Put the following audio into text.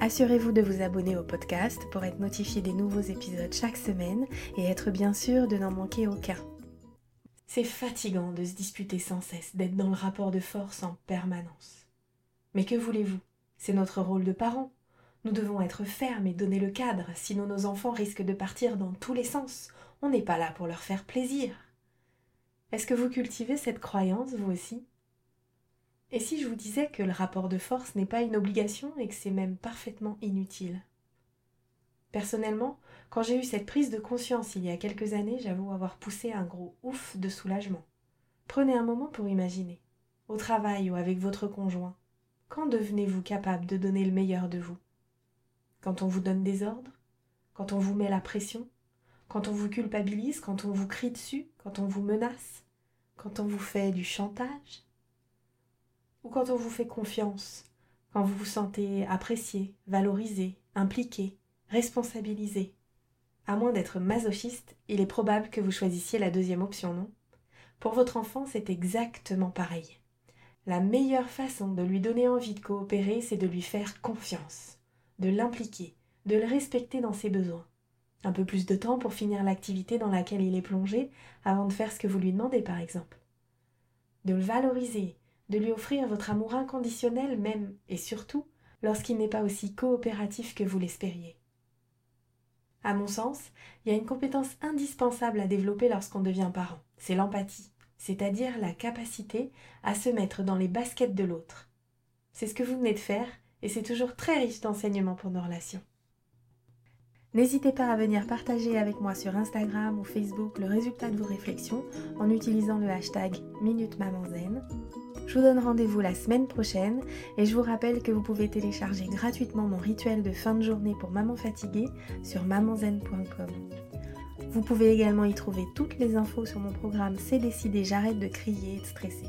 Assurez-vous de vous abonner au podcast pour être notifié des nouveaux épisodes chaque semaine et être bien sûr de n'en manquer aucun. C'est fatigant de se disputer sans cesse, d'être dans le rapport de force en permanence. Mais que voulez-vous? C'est notre rôle de parents. Nous devons être fermes et donner le cadre, sinon nos enfants risquent de partir dans tous les sens. On n'est pas là pour leur faire plaisir. Est-ce que vous cultivez cette croyance, vous aussi? Et si je vous disais que le rapport de force n'est pas une obligation et que c'est même parfaitement inutile? Personnellement, quand j'ai eu cette prise de conscience il y a quelques années, j'avoue avoir poussé un gros ouf de soulagement. Prenez un moment pour imaginer. Au travail ou avec votre conjoint, quand devenez-vous capable de donner le meilleur de vous? Quand on vous donne des ordres Quand on vous met la pression Quand on vous culpabilise Quand on vous crie dessus Quand on vous menace Quand on vous fait du chantage? Ou quand on vous fait confiance, quand vous vous sentez apprécié, valorisé, impliqué, responsabilisé. À moins d'être masochiste, il est probable que vous choisissiez la deuxième option, non? Pour votre enfant, c'est exactement pareil. La meilleure façon de lui donner envie de coopérer, c'est de lui faire confiance, de l'impliquer, de le respecter dans ses besoins. Un peu plus de temps pour finir l'activité dans laquelle il est plongé avant de faire ce que vous lui demandez, par exemple. De le valoriser, de lui offrir votre amour inconditionnel même et surtout lorsqu'il n'est pas aussi coopératif que vous l'espériez. À mon sens, il y a une compétence indispensable à développer lorsqu'on devient parent, c'est l'empathie, c'est-à-dire la capacité à se mettre dans les baskets de l'autre. C'est ce que vous venez de faire et c'est toujours très riche d'enseignements pour nos relations. N'hésitez pas à venir partager avec moi sur Instagram ou Facebook le résultat de vos réflexions en utilisant le hashtag Minute je vous donne rendez-vous la semaine prochaine et je vous rappelle que vous pouvez télécharger gratuitement mon rituel de fin de journée pour maman fatiguée sur mamanzen.com. Vous pouvez également y trouver toutes les infos sur mon programme C'est décidé, j'arrête de crier et de stresser.